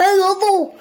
白萝卜